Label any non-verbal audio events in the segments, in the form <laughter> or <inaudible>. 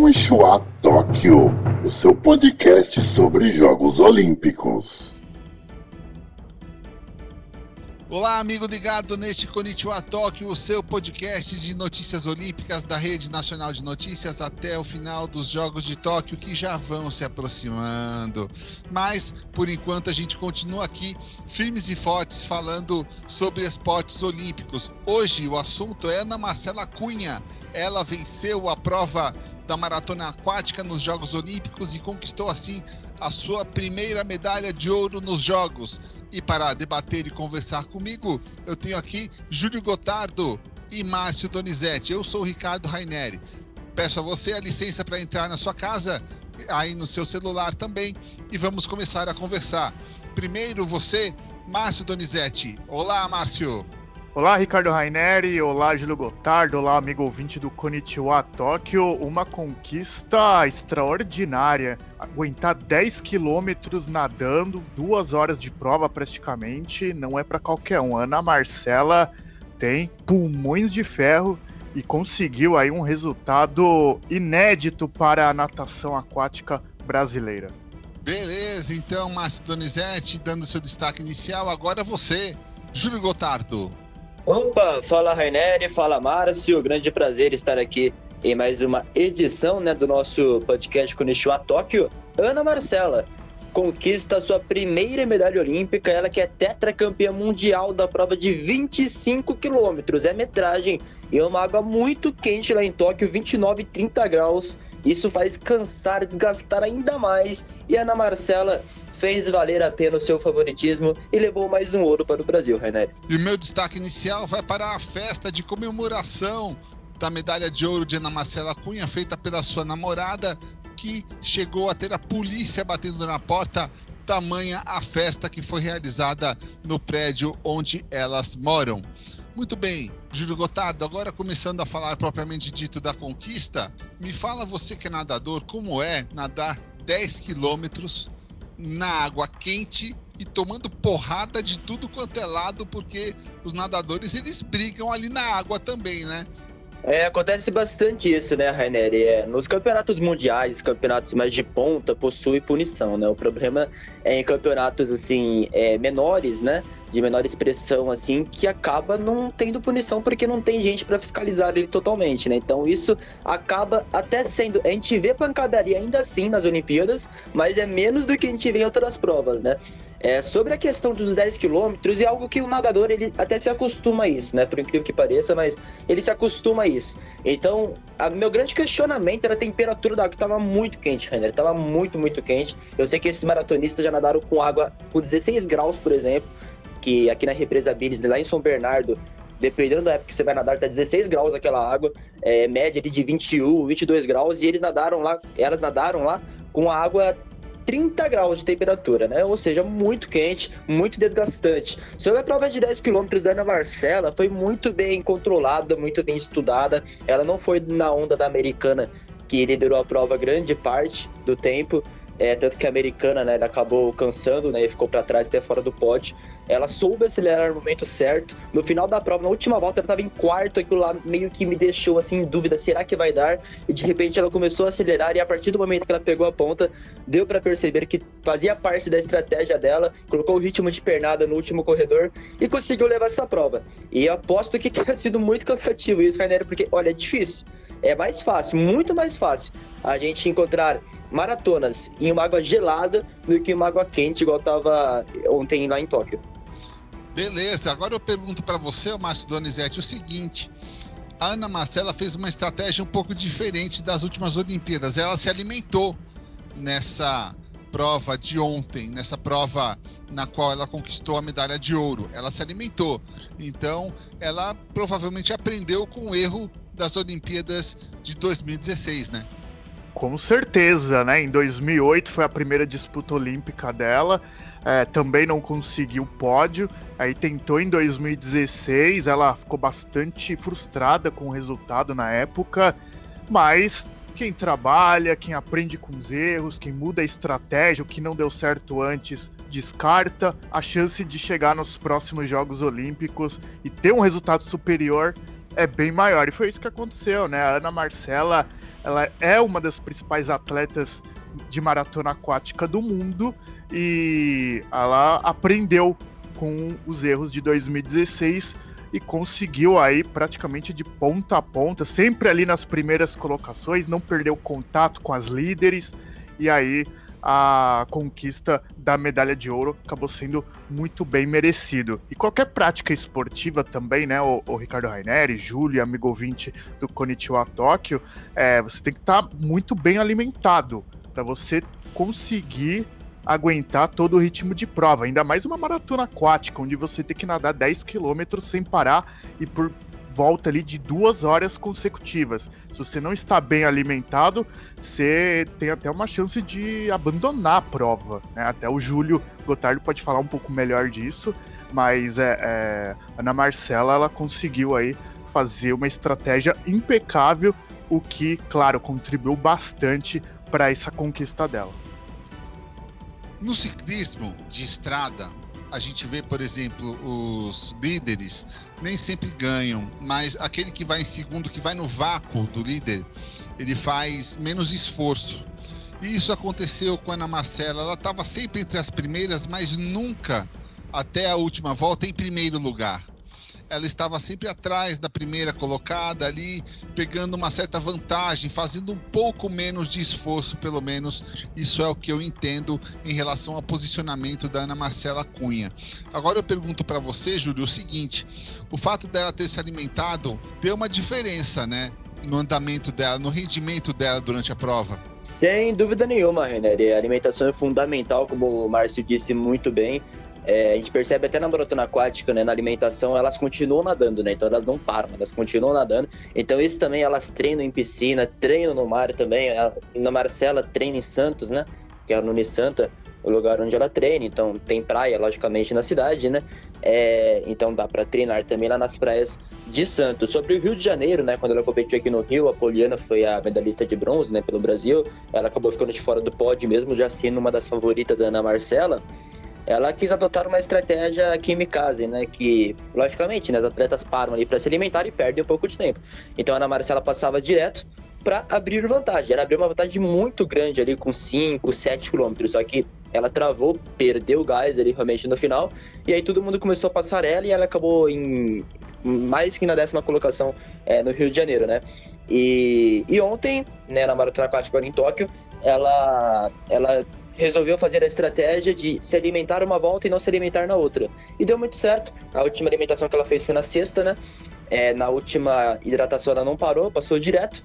Konnichiwa Tóquio, o seu podcast sobre Jogos Olímpicos. Olá, amigo ligado neste Konnichiwa Tóquio, o seu podcast de notícias olímpicas da Rede Nacional de Notícias até o final dos Jogos de Tóquio que já vão se aproximando. Mas, por enquanto, a gente continua aqui firmes e fortes falando sobre esportes olímpicos. Hoje o assunto é Ana Marcela Cunha. Ela venceu a prova da maratona aquática nos Jogos Olímpicos e conquistou assim a sua primeira medalha de ouro nos Jogos. E para debater e conversar comigo, eu tenho aqui Júlio Gotardo e Márcio Donizete. Eu sou o Ricardo Raineri. Peço a você a licença para entrar na sua casa, aí no seu celular também, e vamos começar a conversar. Primeiro você, Márcio Donizete. Olá, Márcio. Olá, Ricardo Raineri. Olá, Júlio Gotardo. Olá, amigo ouvinte do Konnichiwa Tóquio. Uma conquista extraordinária. Aguentar 10 quilômetros nadando, duas horas de prova praticamente, não é para qualquer um. Ana Marcela tem pulmões de ferro e conseguiu aí um resultado inédito para a natação aquática brasileira. Beleza, então, Márcio Donizete, dando seu destaque inicial, agora você, Júlio Gotardo. Opa, fala Raineri, fala Márcio, grande prazer estar aqui em mais uma edição né, do nosso podcast Konnichiwa Tóquio. Ana Marcela conquista sua primeira medalha olímpica, ela que é tetracampeã mundial da prova de 25 quilômetros, é metragem e é uma água muito quente lá em Tóquio, 29 e 30 graus. Isso faz cansar, desgastar ainda mais. E Ana Marcela fez valer a pena o seu favoritismo e levou mais um ouro para o Brasil, Rainer. E o meu destaque inicial vai para a festa de comemoração da medalha de ouro de Ana Marcela Cunha, feita pela sua namorada, que chegou a ter a polícia batendo na porta, tamanha a festa que foi realizada no prédio onde elas moram. Muito bem, Júlio Gotardo, agora começando a falar propriamente dito da conquista, me fala você que é nadador, como é nadar 10 quilômetros na água quente e tomando porrada de tudo quanto é lado, porque os nadadores eles brigam ali na água também, né? É, acontece bastante isso, né, Rainer? É, nos campeonatos mundiais, campeonatos mais de ponta, possui punição, né? O problema é em campeonatos, assim, é, menores, né? De menor expressão, assim, que acaba não tendo punição porque não tem gente para fiscalizar ele totalmente, né? Então isso acaba até sendo. A gente vê pancadaria ainda assim nas Olimpíadas, mas é menos do que a gente vê em outras provas, né? É, sobre a questão dos 10 quilômetros, é algo que o nadador ele até se acostuma a isso, né? Por incrível que pareça, mas ele se acostuma a isso. Então, a, meu grande questionamento era a temperatura da água, que estava muito quente, Renner. Estava muito, muito quente. Eu sei que esses maratonistas já nadaram com água com 16 graus, por exemplo, que aqui na represa Billis, lá em São Bernardo, dependendo da época que você vai nadar, tá 16 graus aquela água, é, média de 21, 22 graus, e eles nadaram lá, elas nadaram lá com a água 30 graus de temperatura, né? Ou seja, muito quente, muito desgastante. Sobre a prova de 10 km da Ana Marcela, foi muito bem controlada, muito bem estudada. Ela não foi na onda da americana que liderou a prova grande parte do tempo. É, tanto que a americana, né, acabou cansando, né, e ficou para trás até fora do pódio. Ela soube acelerar no momento certo. No final da prova, na última volta, ela estava em quarto, aquilo lá meio que me deixou assim em dúvida, será que vai dar? E de repente ela começou a acelerar e a partir do momento que ela pegou a ponta, deu para perceber que fazia parte da estratégia dela, colocou o ritmo de pernada no último corredor e conseguiu levar essa prova. E aposto que <laughs> tenha sido muito cansativo isso, Rainer, porque olha, é difícil. É mais fácil, muito mais fácil a gente encontrar maratonas em uma água gelada do que uma água quente, igual tava ontem lá em Tóquio. Beleza, agora eu pergunto para você, Márcio Donizete, o seguinte. A Ana Marcela fez uma estratégia um pouco diferente das últimas Olimpíadas. Ela se alimentou nessa prova de ontem, nessa prova na qual ela conquistou a medalha de ouro. Ela se alimentou. Então, ela provavelmente aprendeu com o erro das Olimpíadas de 2016, né? Com certeza, né? Em 2008 foi a primeira disputa olímpica dela. É, também não conseguiu pódio. Aí tentou em 2016. Ela ficou bastante frustrada com o resultado na época. Mas quem trabalha, quem aprende com os erros, quem muda a estratégia, o que não deu certo antes, descarta a chance de chegar nos próximos Jogos Olímpicos e ter um resultado superior é bem maior. E foi isso que aconteceu, né? A Ana Marcela, ela é uma das principais atletas de maratona aquática do mundo e ela aprendeu com os erros de 2016 e conseguiu aí praticamente de ponta a ponta, sempre ali nas primeiras colocações, não perdeu contato com as líderes e aí a conquista da medalha de ouro acabou sendo muito bem merecido. E qualquer prática esportiva também, né, o, o Ricardo Raineri, Júlio, amigo ouvinte do Konnichiwa Tóquio, é, você tem que estar tá muito bem alimentado para você conseguir aguentar todo o ritmo de prova, ainda mais uma maratona aquática, onde você tem que nadar 10 quilômetros sem parar e por volta ali de duas horas consecutivas. Se você não está bem alimentado, você tem até uma chance de abandonar a prova. Né? Até o Júlio Gotardo pode falar um pouco melhor disso, mas é, é, Ana Marcela ela conseguiu aí fazer uma estratégia impecável, o que, claro, contribuiu bastante para essa conquista dela. No ciclismo de estrada, a gente vê, por exemplo, os líderes nem sempre ganham, mas aquele que vai em segundo, que vai no vácuo do líder, ele faz menos esforço. E isso aconteceu com a Ana Marcela. Ela estava sempre entre as primeiras, mas nunca até a última volta em primeiro lugar ela estava sempre atrás da primeira colocada ali, pegando uma certa vantagem, fazendo um pouco menos de esforço, pelo menos isso é o que eu entendo em relação ao posicionamento da Ana Marcela Cunha. Agora eu pergunto para você, Júlio, o seguinte: o fato dela ter se alimentado deu uma diferença, né, no andamento dela, no rendimento dela durante a prova? Sem dúvida nenhuma, Renner. A alimentação é fundamental, como o Márcio disse muito bem. É, a gente percebe até na maratona aquática, né, na alimentação, elas continuam nadando, né? Então elas não param, elas continuam nadando. Então isso também elas treinam em piscina, treinam no mar também. A, na Marcela treina em Santos, né? Que é no Unisanta, o lugar onde ela treina. Então tem praia, logicamente, na cidade, né? É, então dá para treinar também lá nas praias de Santos. Sobre o Rio de Janeiro, né? Quando ela competiu aqui no Rio, a Poliana foi a medalhista de bronze, né? Pelo Brasil. Ela acabou ficando de fora do pódio mesmo, já sendo uma das favoritas, a Ana Marcela ela quis adotar uma estratégia kamikaze, né? Que, logicamente, né, as atletas param ali para se alimentar e perdem um pouco de tempo. Então a Ana Marcela passava direto para abrir vantagem. Ela abriu uma vantagem muito grande ali com 5, 7 quilômetros. Só que ela travou, perdeu o gás ali realmente no final. E aí todo mundo começou a passar ela e ela acabou em mais que na décima colocação é, no Rio de Janeiro, né? E, e ontem, né, na Maratona Aquática em Tóquio, ela, ela resolveu fazer a estratégia de se alimentar uma volta e não se alimentar na outra. E deu muito certo. A última alimentação que ela fez foi na sexta, né? É, na última hidratação ela não parou, passou direto.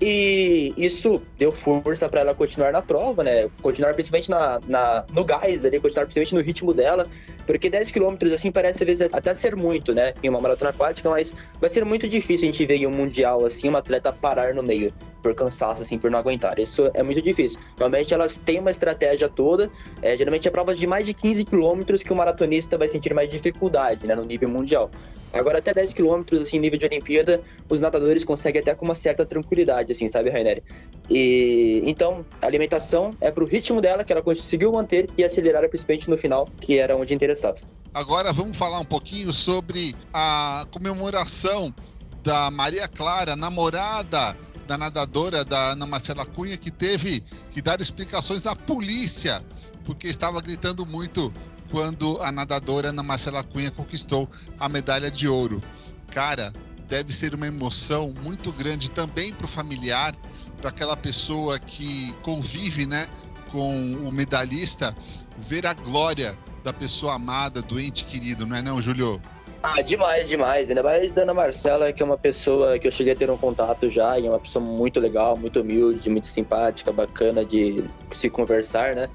E isso deu força para ela continuar na prova, né? Continuar principalmente na, na, no gás ali, continuar principalmente no ritmo dela. Porque 10 quilômetros, assim, parece às vezes até ser muito, né? Em uma maratona aquática, mas vai ser muito difícil a gente ver em um mundial, assim, uma atleta parar no meio por cansaço, assim, por não aguentar. Isso é muito difícil. Normalmente elas têm uma estratégia toda. É, geralmente é provas de mais de 15 quilômetros que o maratonista vai sentir mais dificuldade, né, no nível mundial. Agora, até 10 quilômetros, assim, nível de Olimpíada, os nadadores conseguem até com uma certa tranquilidade, assim, sabe, Rainer? E então, a alimentação é pro ritmo dela, que ela conseguiu manter e acelerar principalmente no final, que era onde interessava. Agora vamos falar um pouquinho sobre a comemoração da Maria Clara, namorada da nadadora da Ana Marcela Cunha, que teve que dar explicações à polícia, porque estava gritando muito quando a nadadora Ana Marcela Cunha conquistou a medalha de ouro. Cara, deve ser uma emoção muito grande também para o familiar, para aquela pessoa que convive né, com o medalhista, ver a glória da pessoa amada, do ente querido, não é não, Julio? Ah, demais, demais. Ainda mais da Ana Marcela, que é uma pessoa que eu cheguei a ter um contato já, e é uma pessoa muito legal, muito humilde, muito simpática, bacana de se conversar, né?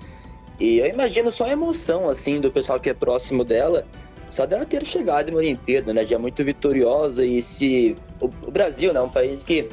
E eu imagino só a emoção, assim, do pessoal que é próximo dela, só dela ter chegado uma Olimpíada, né? Já muito vitoriosa e se... O, Brasil, né? Um país que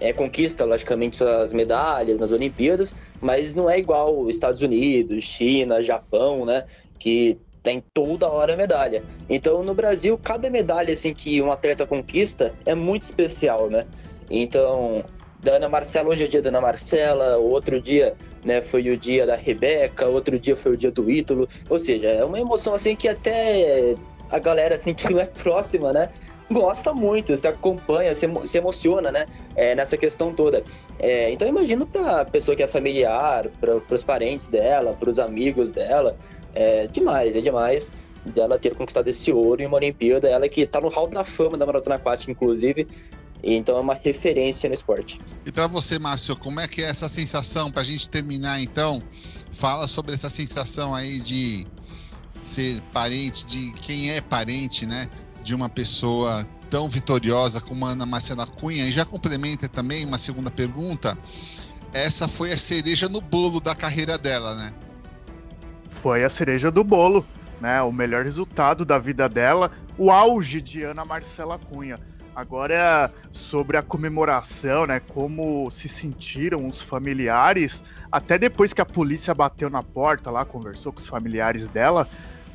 é, conquista, logicamente, suas medalhas nas Olimpíadas, mas não é igual Estados Unidos, China, Japão, né? Que tem toda hora medalha. Então, no Brasil, cada medalha assim que um atleta conquista é muito especial, né? Então, da Ana Marcela, hoje é o dia da Ana Marcela, outro dia né, foi o dia da Rebeca, outro dia foi o dia do Ítalo. Ou seja, é uma emoção assim que até a galera assim <laughs> que não é próxima, né? gosta muito, se acompanha, se, emo se emociona, né? É, nessa questão toda. É, então imagino para pessoa que é familiar, para os parentes dela, para os amigos dela, é demais, é demais dela ter conquistado esse ouro em uma Olimpíada. Ela que está no hall da fama da maratona aquática, inclusive. Então é uma referência no esporte. E para você, Márcio, como é que é essa sensação? Para a gente terminar, então, fala sobre essa sensação aí de ser parente, de quem é parente, né? De uma pessoa tão vitoriosa como a Ana Marcela Cunha. E já complementa também uma segunda pergunta. Essa foi a cereja no bolo da carreira dela, né? Foi a cereja do bolo, né? O melhor resultado da vida dela, o auge de Ana Marcela Cunha. Agora, sobre a comemoração, né? Como se sentiram os familiares, até depois que a polícia bateu na porta lá, conversou com os familiares dela,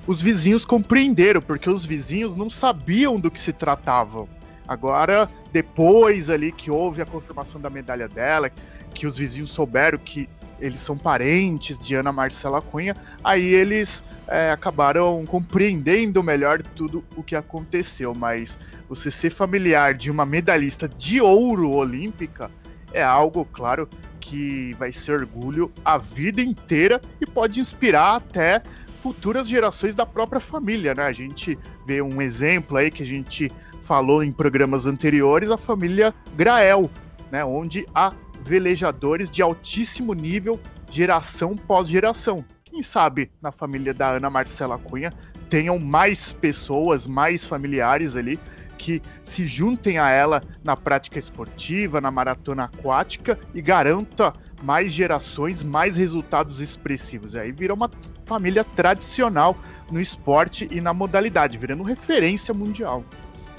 os vizinhos compreenderam, porque os vizinhos não sabiam do que se tratava. Agora, depois ali que houve a confirmação da medalha dela, que os vizinhos souberam que eles são parentes de Ana Marcela Cunha, aí eles é, acabaram compreendendo melhor tudo o que aconteceu. Mas você ser familiar de uma medalhista de ouro olímpica é algo, claro, que vai ser orgulho a vida inteira e pode inspirar até futuras gerações da própria família, né? A gente vê um exemplo aí que a gente falou em programas anteriores, a família Grael, né? Onde há velejadores de altíssimo nível, geração pós geração. Quem sabe na família da Ana Marcela Cunha tenham mais pessoas, mais familiares ali que se juntem a ela na prática esportiva, na maratona aquática e garanta mais gerações, mais resultados expressivos. Aí vira uma família tradicional no esporte e na modalidade, virando referência mundial.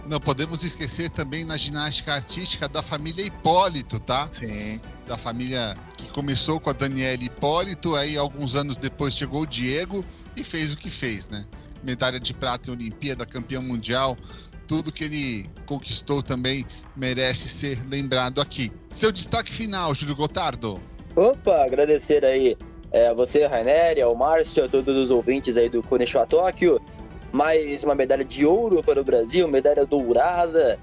Não podemos esquecer também na ginástica artística da família Hipólito, tá? Sim. Da família que começou com a Daniela Hipólito, aí alguns anos depois chegou o Diego e fez o que fez, né? Medalha de prata em Olimpíada, campeão mundial, tudo que ele conquistou também merece ser lembrado aqui. Seu destaque final, Júlio Gotardo. Opa, agradecer aí é, a você, Rainer, ao Márcio, a todos os ouvintes aí do Konishiwa Tóquio mais uma medalha de ouro para o Brasil, medalha dourada,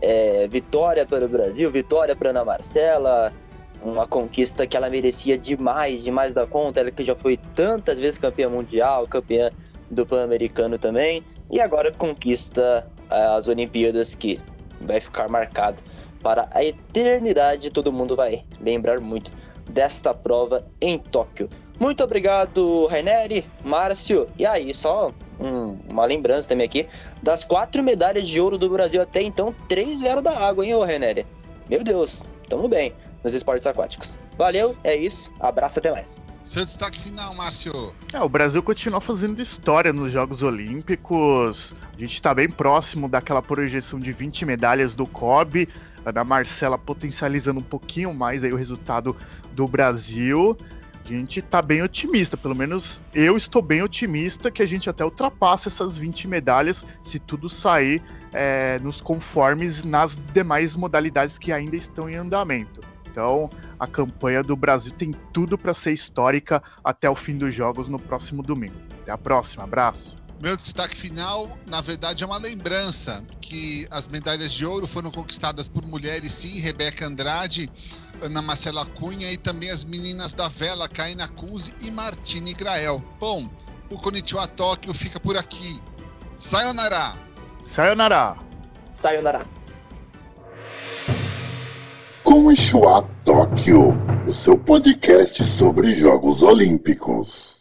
é, vitória para o Brasil, vitória para Ana Marcela, uma conquista que ela merecia demais, demais da conta, ela que já foi tantas vezes campeã mundial, campeã do Pan-Americano também, e agora conquista as Olimpíadas que vai ficar marcado para a eternidade, todo mundo vai lembrar muito desta prova em Tóquio. Muito obrigado, Raineri, Márcio. E aí, só um, uma lembrança também aqui. Das quatro medalhas de ouro do Brasil até então, três vieram da água, hein, ô Raineri? Meu Deus, tamo bem nos esportes aquáticos. Valeu, é isso. Abraço, até mais. Seu destaque final, Márcio. É, o Brasil continua fazendo história nos Jogos Olímpicos. A gente está bem próximo daquela projeção de 20 medalhas do COB. A da Marcela potencializando um pouquinho mais aí o resultado do Brasil a gente tá bem otimista, pelo menos eu estou bem otimista que a gente até ultrapassa essas 20 medalhas se tudo sair é, nos conformes nas demais modalidades que ainda estão em andamento. Então, a campanha do Brasil tem tudo para ser histórica até o fim dos jogos no próximo domingo. Até a próxima, abraço. Meu destaque final, na verdade, é uma lembrança que as medalhas de ouro foram conquistadas por mulheres, sim, Rebeca Andrade, Ana Marcela Cunha e também as meninas da vela, Kaina Kunze e Martine Grael. Bom, o Konnichiwa Tóquio fica por aqui. Sayonara! Sayonara! Sayonara! Konnichiwa Tóquio, o seu podcast sobre Jogos Olímpicos.